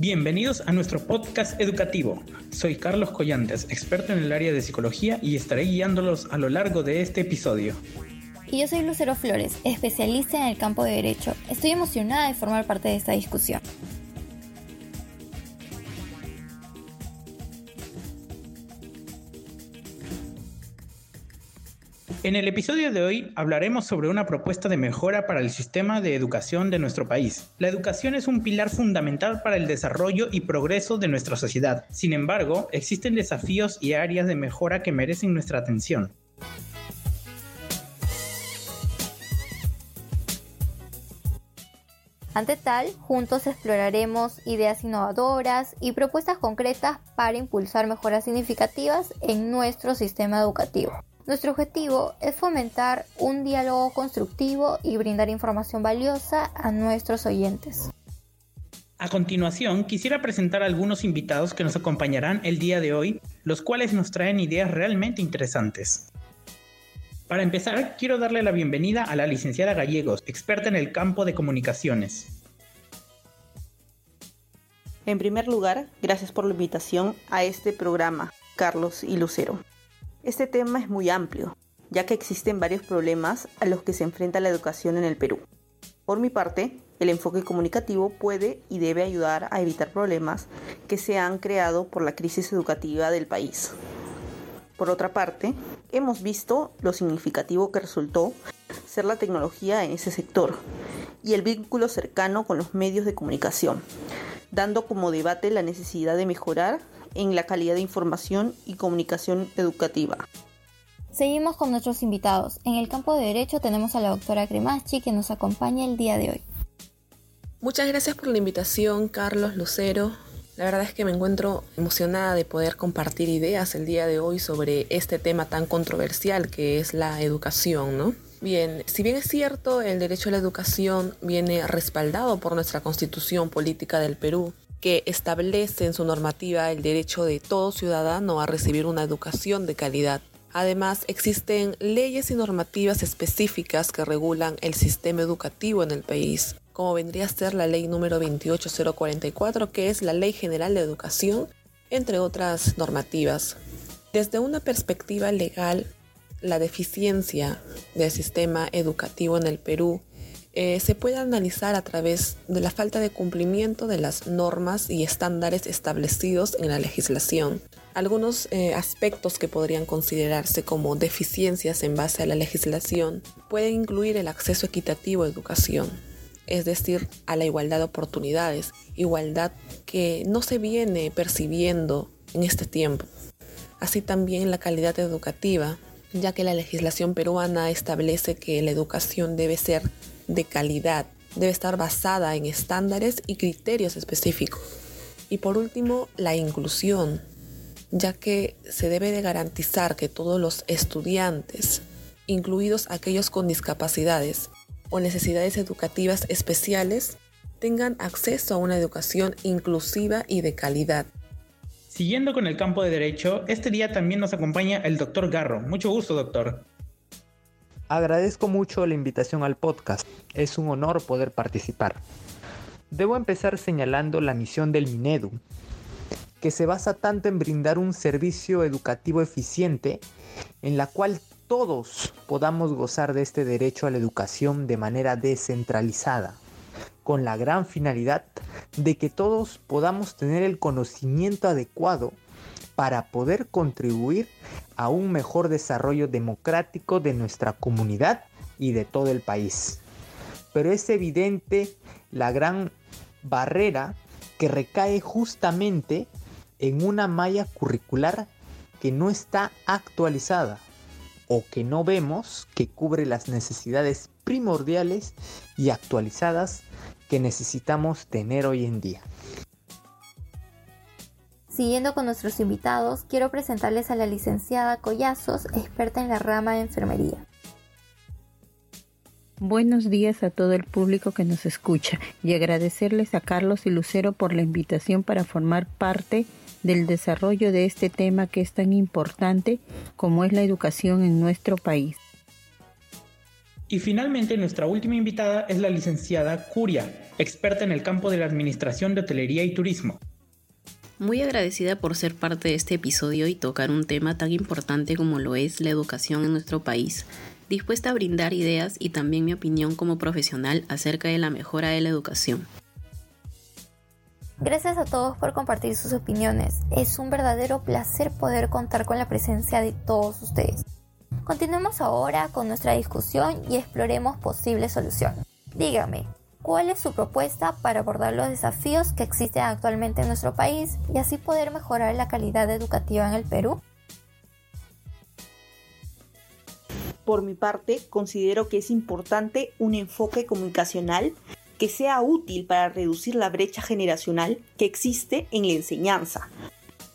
Bienvenidos a nuestro podcast educativo. Soy Carlos Collantes, experto en el área de psicología y estaré guiándolos a lo largo de este episodio. Y yo soy Lucero Flores, especialista en el campo de derecho. Estoy emocionada de formar parte de esta discusión. En el episodio de hoy hablaremos sobre una propuesta de mejora para el sistema de educación de nuestro país. La educación es un pilar fundamental para el desarrollo y progreso de nuestra sociedad. Sin embargo, existen desafíos y áreas de mejora que merecen nuestra atención. Ante tal, juntos exploraremos ideas innovadoras y propuestas concretas para impulsar mejoras significativas en nuestro sistema educativo. Nuestro objetivo es fomentar un diálogo constructivo y brindar información valiosa a nuestros oyentes. A continuación, quisiera presentar a algunos invitados que nos acompañarán el día de hoy, los cuales nos traen ideas realmente interesantes. Para empezar, quiero darle la bienvenida a la licenciada Gallegos, experta en el campo de comunicaciones. En primer lugar, gracias por la invitación a este programa, Carlos y Lucero. Este tema es muy amplio, ya que existen varios problemas a los que se enfrenta la educación en el Perú. Por mi parte, el enfoque comunicativo puede y debe ayudar a evitar problemas que se han creado por la crisis educativa del país. Por otra parte, hemos visto lo significativo que resultó ser la tecnología en ese sector y el vínculo cercano con los medios de comunicación, dando como debate la necesidad de mejorar en la calidad de información y comunicación educativa. Seguimos con nuestros invitados. En el campo de Derecho tenemos a la doctora Cremachi que nos acompaña el día de hoy. Muchas gracias por la invitación, Carlos Lucero. La verdad es que me encuentro emocionada de poder compartir ideas el día de hoy sobre este tema tan controversial que es la educación, ¿no? Bien, si bien es cierto, el derecho a la educación viene respaldado por nuestra constitución política del Perú, que establece en su normativa el derecho de todo ciudadano a recibir una educación de calidad. Además, existen leyes y normativas específicas que regulan el sistema educativo en el país, como vendría a ser la ley número 28044, que es la Ley General de Educación, entre otras normativas. Desde una perspectiva legal, la deficiencia del sistema educativo en el Perú eh, se puede analizar a través de la falta de cumplimiento de las normas y estándares establecidos en la legislación. Algunos eh, aspectos que podrían considerarse como deficiencias en base a la legislación pueden incluir el acceso equitativo a educación, es decir, a la igualdad de oportunidades, igualdad que no se viene percibiendo en este tiempo. Así también la calidad educativa, ya que la legislación peruana establece que la educación debe ser de calidad. Debe estar basada en estándares y criterios específicos. Y por último, la inclusión, ya que se debe de garantizar que todos los estudiantes, incluidos aquellos con discapacidades o necesidades educativas especiales, tengan acceso a una educación inclusiva y de calidad. Siguiendo con el campo de derecho, este día también nos acompaña el doctor Garro. Mucho gusto, doctor. Agradezco mucho la invitación al podcast. Es un honor poder participar. Debo empezar señalando la misión del Minedu, que se basa tanto en brindar un servicio educativo eficiente en la cual todos podamos gozar de este derecho a la educación de manera descentralizada, con la gran finalidad de que todos podamos tener el conocimiento adecuado para poder contribuir a un mejor desarrollo democrático de nuestra comunidad y de todo el país. Pero es evidente la gran barrera que recae justamente en una malla curricular que no está actualizada o que no vemos que cubre las necesidades primordiales y actualizadas que necesitamos tener hoy en día. Siguiendo con nuestros invitados, quiero presentarles a la licenciada Collazos, experta en la rama de enfermería. Buenos días a todo el público que nos escucha y agradecerles a Carlos y Lucero por la invitación para formar parte del desarrollo de este tema que es tan importante como es la educación en nuestro país. Y finalmente nuestra última invitada es la licenciada Curia, experta en el campo de la Administración de Hotelería y Turismo. Muy agradecida por ser parte de este episodio y tocar un tema tan importante como lo es la educación en nuestro país, dispuesta a brindar ideas y también mi opinión como profesional acerca de la mejora de la educación. Gracias a todos por compartir sus opiniones. Es un verdadero placer poder contar con la presencia de todos ustedes. Continuemos ahora con nuestra discusión y exploremos posibles soluciones. Dígame, ¿cuál es su propuesta para abordar los desafíos que existen actualmente en nuestro país y así poder mejorar la calidad educativa en el Perú? Por mi parte, considero que es importante un enfoque comunicacional que sea útil para reducir la brecha generacional que existe en la enseñanza,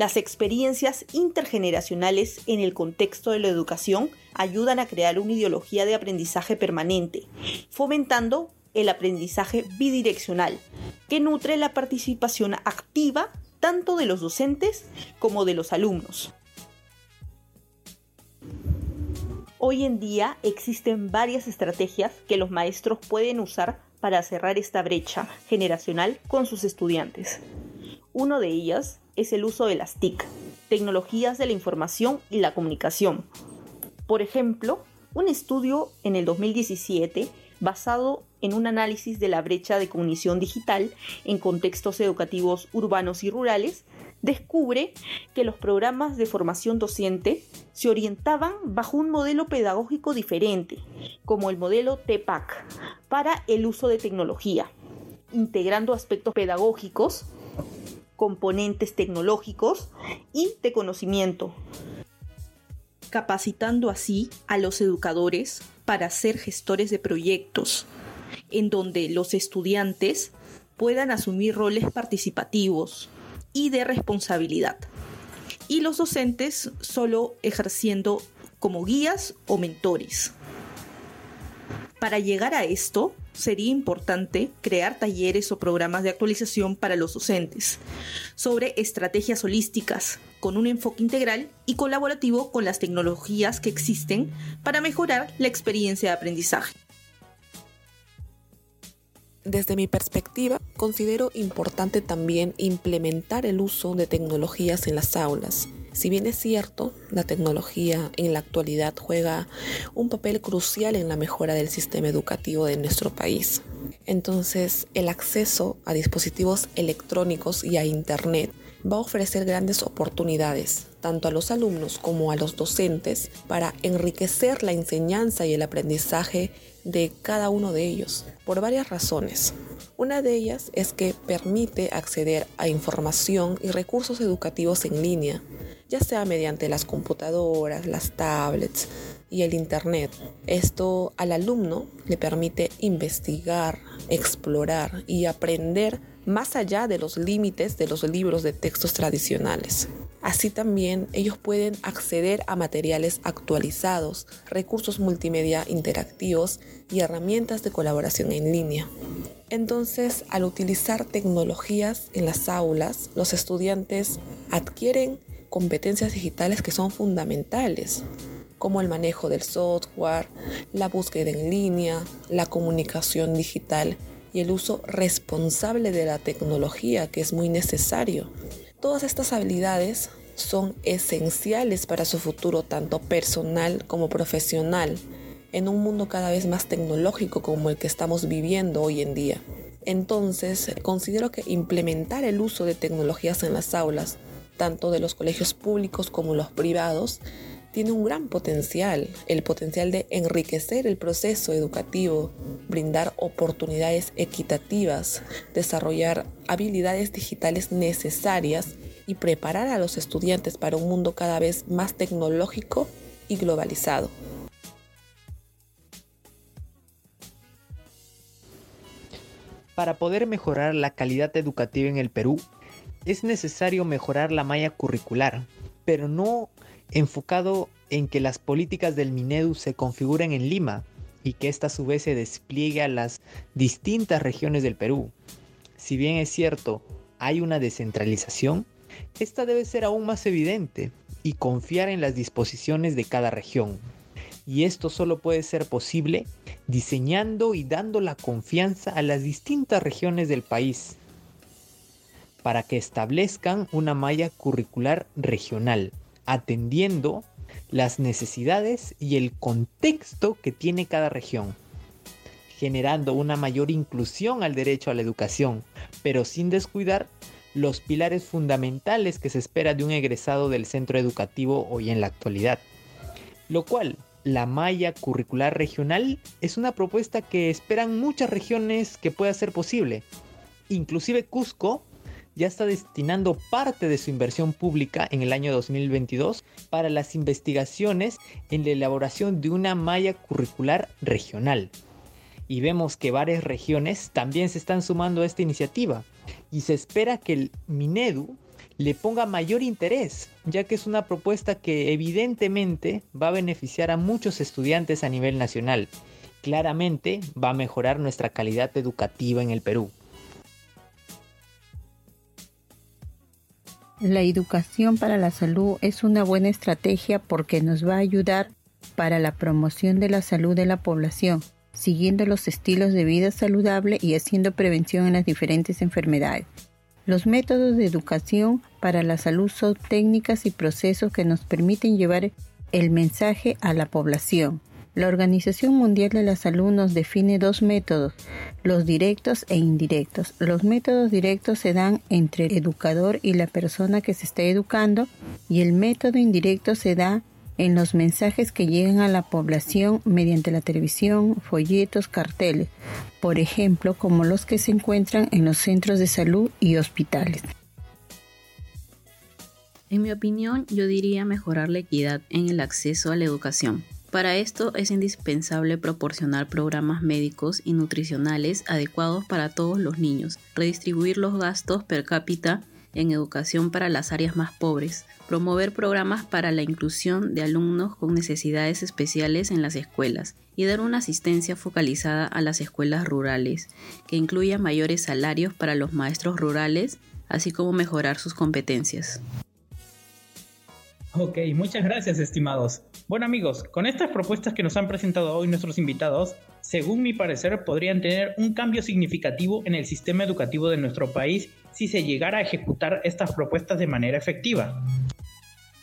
las experiencias intergeneracionales en el contexto de la educación ayudan a crear una ideología de aprendizaje permanente, fomentando el aprendizaje bidireccional, que nutre la participación activa tanto de los docentes como de los alumnos. Hoy en día existen varias estrategias que los maestros pueden usar para cerrar esta brecha generacional con sus estudiantes. Uno de ellas es el uso de las TIC, tecnologías de la información y la comunicación. Por ejemplo, un estudio en el 2017 basado en un análisis de la brecha de cognición digital en contextos educativos urbanos y rurales, descubre que los programas de formación docente se orientaban bajo un modelo pedagógico diferente, como el modelo TPAC, para el uso de tecnología, integrando aspectos pedagógicos componentes tecnológicos y de conocimiento, capacitando así a los educadores para ser gestores de proyectos, en donde los estudiantes puedan asumir roles participativos y de responsabilidad, y los docentes solo ejerciendo como guías o mentores. Para llegar a esto, sería importante crear talleres o programas de actualización para los docentes sobre estrategias holísticas con un enfoque integral y colaborativo con las tecnologías que existen para mejorar la experiencia de aprendizaje. Desde mi perspectiva, considero importante también implementar el uso de tecnologías en las aulas si bien es cierto, la tecnología en la actualidad juega un papel crucial en la mejora del sistema educativo de nuestro país. Entonces, el acceso a dispositivos electrónicos y a Internet va a ofrecer grandes oportunidades, tanto a los alumnos como a los docentes, para enriquecer la enseñanza y el aprendizaje de cada uno de ellos, por varias razones. Una de ellas es que permite acceder a información y recursos educativos en línea, ya sea mediante las computadoras, las tablets y el Internet. Esto al alumno le permite investigar, explorar y aprender más allá de los límites de los libros de textos tradicionales. Así también ellos pueden acceder a materiales actualizados, recursos multimedia interactivos y herramientas de colaboración en línea. Entonces, al utilizar tecnologías en las aulas, los estudiantes adquieren competencias digitales que son fundamentales, como el manejo del software, la búsqueda en línea, la comunicación digital y el uso responsable de la tecnología, que es muy necesario. Todas estas habilidades son esenciales para su futuro tanto personal como profesional en un mundo cada vez más tecnológico como el que estamos viviendo hoy en día. Entonces, considero que implementar el uso de tecnologías en las aulas tanto de los colegios públicos como los privados, tiene un gran potencial, el potencial de enriquecer el proceso educativo, brindar oportunidades equitativas, desarrollar habilidades digitales necesarias y preparar a los estudiantes para un mundo cada vez más tecnológico y globalizado. Para poder mejorar la calidad educativa en el Perú, es necesario mejorar la malla curricular, pero no enfocado en que las políticas del Minedu se configuren en Lima y que ésta a su vez se despliegue a las distintas regiones del Perú. Si bien es cierto, hay una descentralización, esta debe ser aún más evidente y confiar en las disposiciones de cada región. Y esto solo puede ser posible diseñando y dando la confianza a las distintas regiones del país para que establezcan una malla curricular regional, atendiendo las necesidades y el contexto que tiene cada región, generando una mayor inclusión al derecho a la educación, pero sin descuidar los pilares fundamentales que se espera de un egresado del centro educativo hoy en la actualidad. Lo cual, la malla curricular regional es una propuesta que esperan muchas regiones que pueda ser posible. Inclusive Cusco ya está destinando parte de su inversión pública en el año 2022 para las investigaciones en la elaboración de una malla curricular regional. Y vemos que varias regiones también se están sumando a esta iniciativa y se espera que el Minedu le ponga mayor interés, ya que es una propuesta que evidentemente va a beneficiar a muchos estudiantes a nivel nacional. Claramente va a mejorar nuestra calidad educativa en el Perú. La educación para la salud es una buena estrategia porque nos va a ayudar para la promoción de la salud de la población, siguiendo los estilos de vida saludable y haciendo prevención en las diferentes enfermedades. Los métodos de educación para la salud son técnicas y procesos que nos permiten llevar el mensaje a la población. La Organización Mundial de la Salud nos define dos métodos, los directos e indirectos. Los métodos directos se dan entre el educador y la persona que se está educando y el método indirecto se da en los mensajes que llegan a la población mediante la televisión, folletos, carteles, por ejemplo, como los que se encuentran en los centros de salud y hospitales. En mi opinión, yo diría mejorar la equidad en el acceso a la educación. Para esto es indispensable proporcionar programas médicos y nutricionales adecuados para todos los niños, redistribuir los gastos per cápita en educación para las áreas más pobres, promover programas para la inclusión de alumnos con necesidades especiales en las escuelas y dar una asistencia focalizada a las escuelas rurales, que incluya mayores salarios para los maestros rurales, así como mejorar sus competencias. Ok, muchas gracias estimados. Bueno amigos, con estas propuestas que nos han presentado hoy nuestros invitados, según mi parecer podrían tener un cambio significativo en el sistema educativo de nuestro país si se llegara a ejecutar estas propuestas de manera efectiva.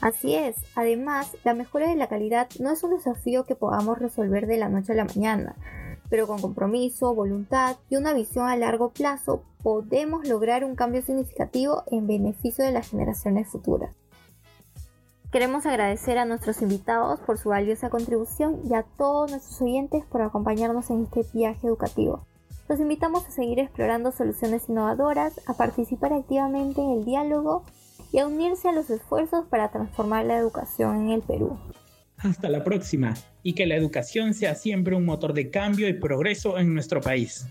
Así es, además, la mejora de la calidad no es un desafío que podamos resolver de la noche a la mañana, pero con compromiso, voluntad y una visión a largo plazo podemos lograr un cambio significativo en beneficio de las generaciones futuras. Queremos agradecer a nuestros invitados por su valiosa contribución y a todos nuestros oyentes por acompañarnos en este viaje educativo. Los invitamos a seguir explorando soluciones innovadoras, a participar activamente en el diálogo y a unirse a los esfuerzos para transformar la educación en el Perú. Hasta la próxima y que la educación sea siempre un motor de cambio y progreso en nuestro país.